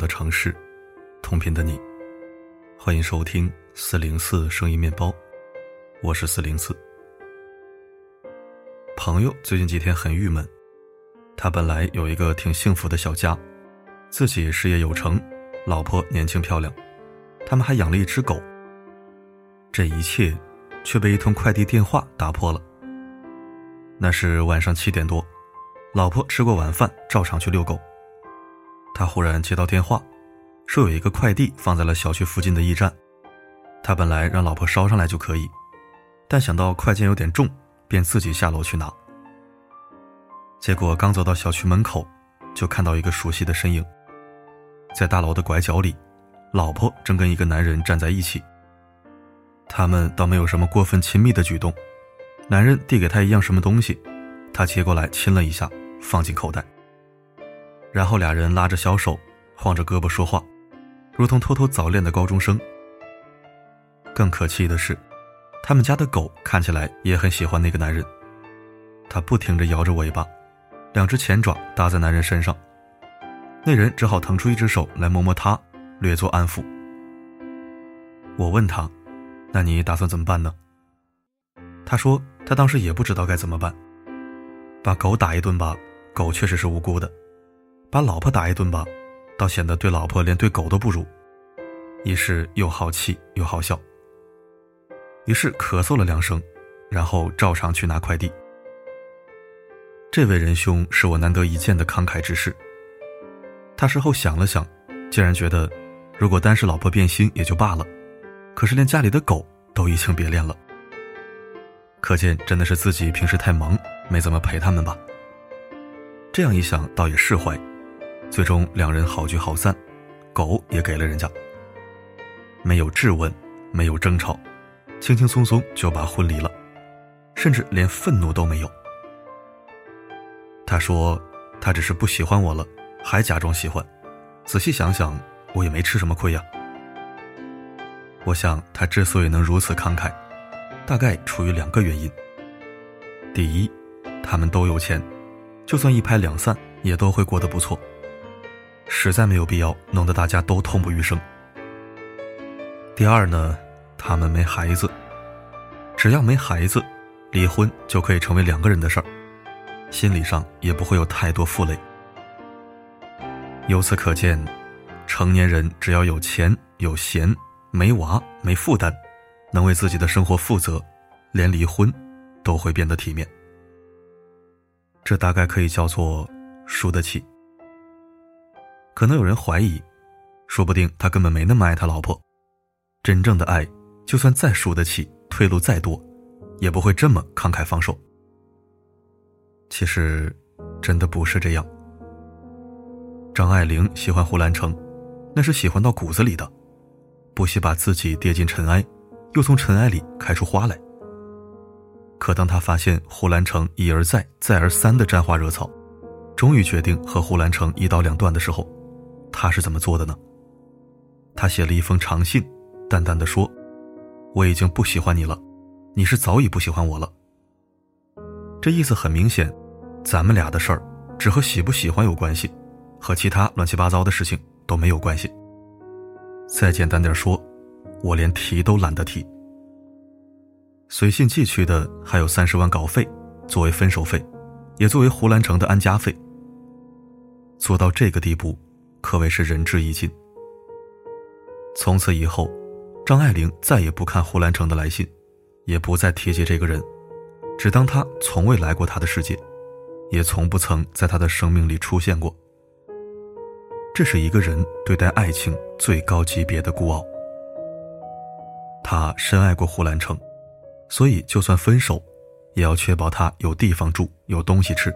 的城市，同频的你，欢迎收听四零四声音面包，我是四零四。朋友最近几天很郁闷，他本来有一个挺幸福的小家，自己事业有成，老婆年轻漂亮，他们还养了一只狗。这一切却被一通快递电话打破了。那是晚上七点多，老婆吃过晚饭，照常去遛狗。他忽然接到电话，说有一个快递放在了小区附近的驿站。他本来让老婆捎上来就可以，但想到快件有点重，便自己下楼去拿。结果刚走到小区门口，就看到一个熟悉的身影。在大楼的拐角里，老婆正跟一个男人站在一起。他们倒没有什么过分亲密的举动，男人递给他一样什么东西，他接过来亲了一下，放进口袋。然后俩人拉着小手，晃着胳膊说话，如同偷偷早恋的高中生。更可气的是，他们家的狗看起来也很喜欢那个男人，它不停地摇着尾巴，两只前爪搭在男人身上，那人只好腾出一只手来摸摸它，略作安抚。我问他：“那你打算怎么办呢？”他说：“他当时也不知道该怎么办，把狗打一顿吧，狗确实是无辜的。”把老婆打一顿吧，倒显得对老婆连对狗都不如，一是又好气又好笑。于是咳嗽了两声，然后照常去拿快递。这位仁兄是我难得一见的慷慨之士。他事后想了想，竟然觉得，如果单是老婆变心也就罢了，可是连家里的狗都移情别恋了，可见真的是自己平时太忙，没怎么陪他们吧。这样一想，倒也释怀。最终两人好聚好散，狗也给了人家。没有质问，没有争吵，轻轻松松就把婚离了，甚至连愤怒都没有。他说：“他只是不喜欢我了，还假装喜欢。仔细想想，我也没吃什么亏呀。”我想他之所以能如此慷慨，大概出于两个原因。第一，他们都有钱，就算一拍两散，也都会过得不错。实在没有必要弄得大家都痛不欲生。第二呢，他们没孩子，只要没孩子，离婚就可以成为两个人的事儿，心理上也不会有太多负累。由此可见，成年人只要有钱有闲，没娃没负担，能为自己的生活负责，连离婚都会变得体面。这大概可以叫做输得起。可能有人怀疑，说不定他根本没那么爱他老婆。真正的爱，就算再输得起，退路再多，也不会这么慷慨放手。其实，真的不是这样。张爱玲喜欢胡兰成，那是喜欢到骨子里的，不惜把自己跌进尘埃，又从尘埃里开出花来。可当他发现胡兰成一而再、再而三的沾花惹草，终于决定和胡兰成一刀两断的时候，他是怎么做的呢？他写了一封长信，淡淡的说：“我已经不喜欢你了，你是早已不喜欢我了。”这意思很明显，咱们俩的事儿只和喜不喜欢有关系，和其他乱七八糟的事情都没有关系。再简单点说，我连提都懒得提。随信寄去的还有三十万稿费，作为分手费，也作为胡兰成的安家费。做到这个地步。可谓是仁至义尽。从此以后，张爱玲再也不看胡兰成的来信，也不再提及这个人，只当他从未来过她的世界，也从不曾在她的生命里出现过。这是一个人对待爱情最高级别的孤傲。他深爱过胡兰成，所以就算分手，也要确保他有地方住、有东西吃，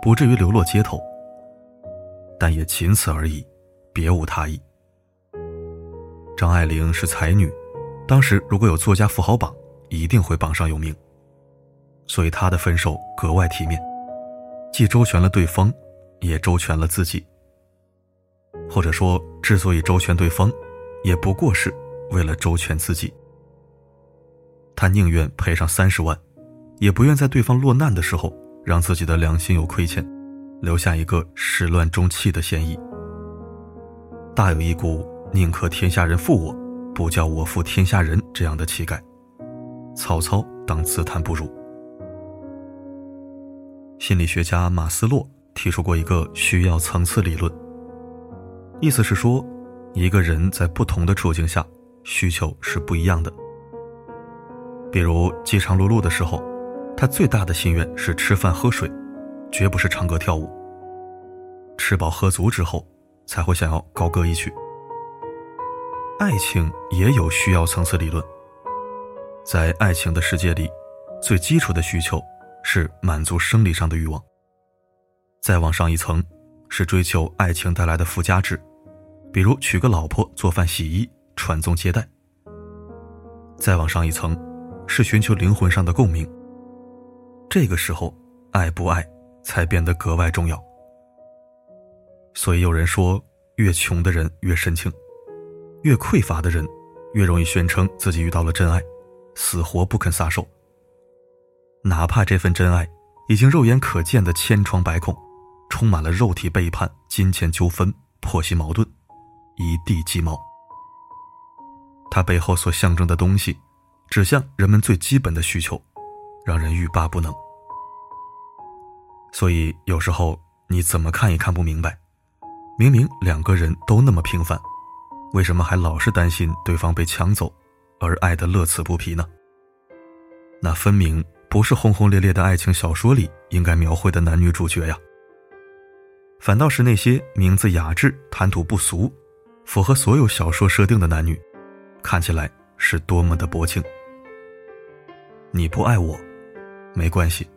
不至于流落街头。但也仅此而已，别无他意。张爱玲是才女，当时如果有作家富豪榜，一定会榜上有名。所以她的分手格外体面，既周全了对方，也周全了自己。或者说，之所以周全对方，也不过是为了周全自己。她宁愿赔上三十万，也不愿在对方落难的时候让自己的良心有亏欠。留下一个始乱终弃的嫌疑。大有一股宁可天下人负我，不叫我负天下人这样的气概。曹操当自叹不如。心理学家马斯洛提出过一个需要层次理论，意思是说，一个人在不同的处境下需求是不一样的。比如饥肠辘辘的时候，他最大的心愿是吃饭喝水，绝不是唱歌跳舞。吃饱喝足之后，才会想要高歌一曲。爱情也有需要层次理论，在爱情的世界里，最基础的需求是满足生理上的欲望。再往上一层，是追求爱情带来的附加值，比如娶个老婆、做饭、洗衣、传宗接代。再往上一层，是寻求灵魂上的共鸣。这个时候，爱不爱才变得格外重要。所以有人说，越穷的人越深情，越匮乏的人越容易宣称自己遇到了真爱，死活不肯撒手。哪怕这份真爱已经肉眼可见的千疮百孔，充满了肉体背叛、金钱纠纷、婆媳矛盾，一地鸡毛。它背后所象征的东西，指向人们最基本的需求。让人欲罢不能，所以有时候你怎么看也看不明白，明明两个人都那么平凡，为什么还老是担心对方被抢走，而爱得乐此不疲呢？那分明不是轰轰烈烈的爱情小说里应该描绘的男女主角呀，反倒是那些名字雅致、谈吐不俗、符合所有小说设定的男女，看起来是多么的薄情。你不爱我。没关系，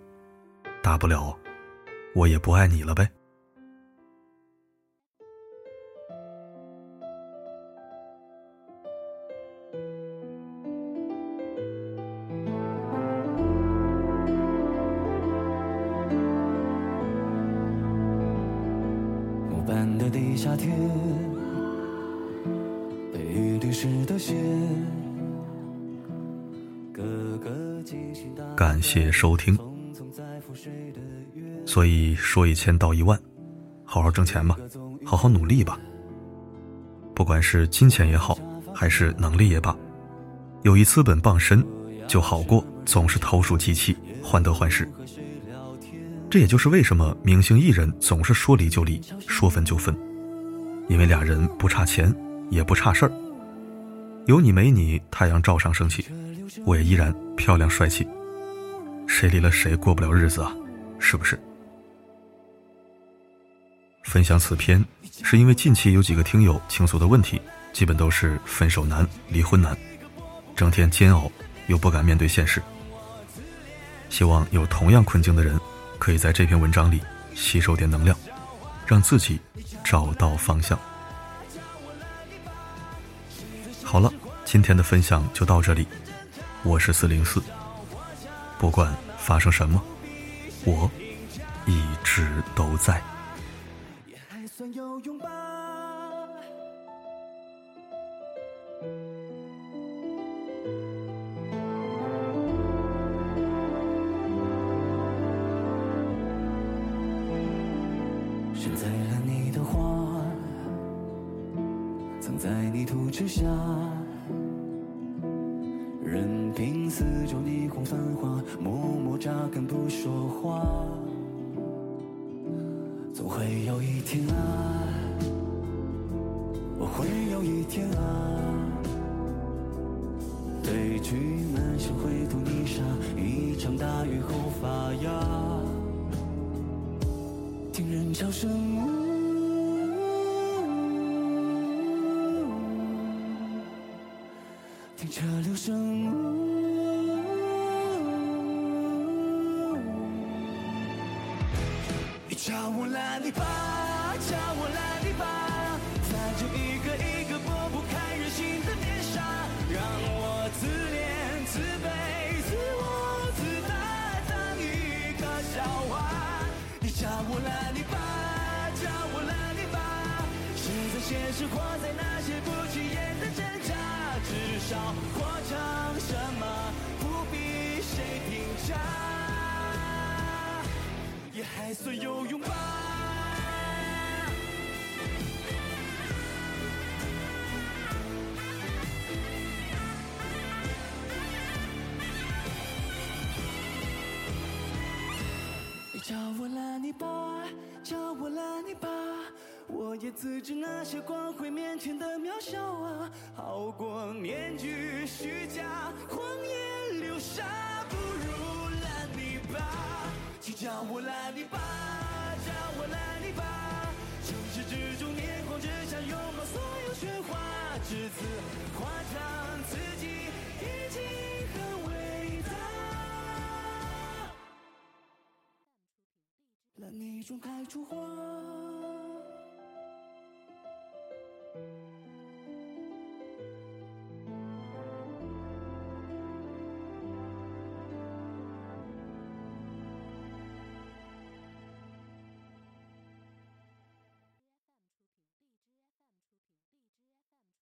大不了我也不爱你了呗。木板的地下铁，被雨淋湿的鞋。感谢收听。所以说一千道一万，好好挣钱吧，好好努力吧。不管是金钱也好，还是能力也罢，有一资本傍身，就好过总是投鼠忌器、患得患失。这也就是为什么明星艺人总是说离就离，说分就分，因为俩人不差钱，也不差事儿。有你没你，太阳照常升起，我也依然漂亮帅气。谁离了谁过不了日子啊？是不是？分享此篇，是因为近期有几个听友倾诉的问题，基本都是分手难、离婚难，整天煎熬又不敢面对现实。希望有同样困境的人，可以在这篇文章里吸收点能量，让自己找到方向。好了，今天的分享就到这里，我是四零四。不管发生什么，我一直都在。选在了你的花，藏在泥土之下。默扎根不说话。总会有一天啊，我会有一天啊，褪去满身灰土泥沙，一场大雨后发芽，听人潮声。听车流声，你叫我来篱笆，叫我来篱笆，踩着一个一个拨不开人心的面纱，让我自怜自卑自我自大，当一个笑话。你叫我来篱笆，叫我来篱笆，是在现实，活在那些不起眼的挣扎。至少活成什么，不必谁评价，也还算有用吧。你叫我拉泥巴叫我拉泥巴我也自知那些光辉面前的渺小啊好过面具虚假。请叫我烂泥巴，叫我烂泥巴。城市之中，年光只想拥抱所有喧哗，只字夸张自己已经很伟大。烂泥中开出花。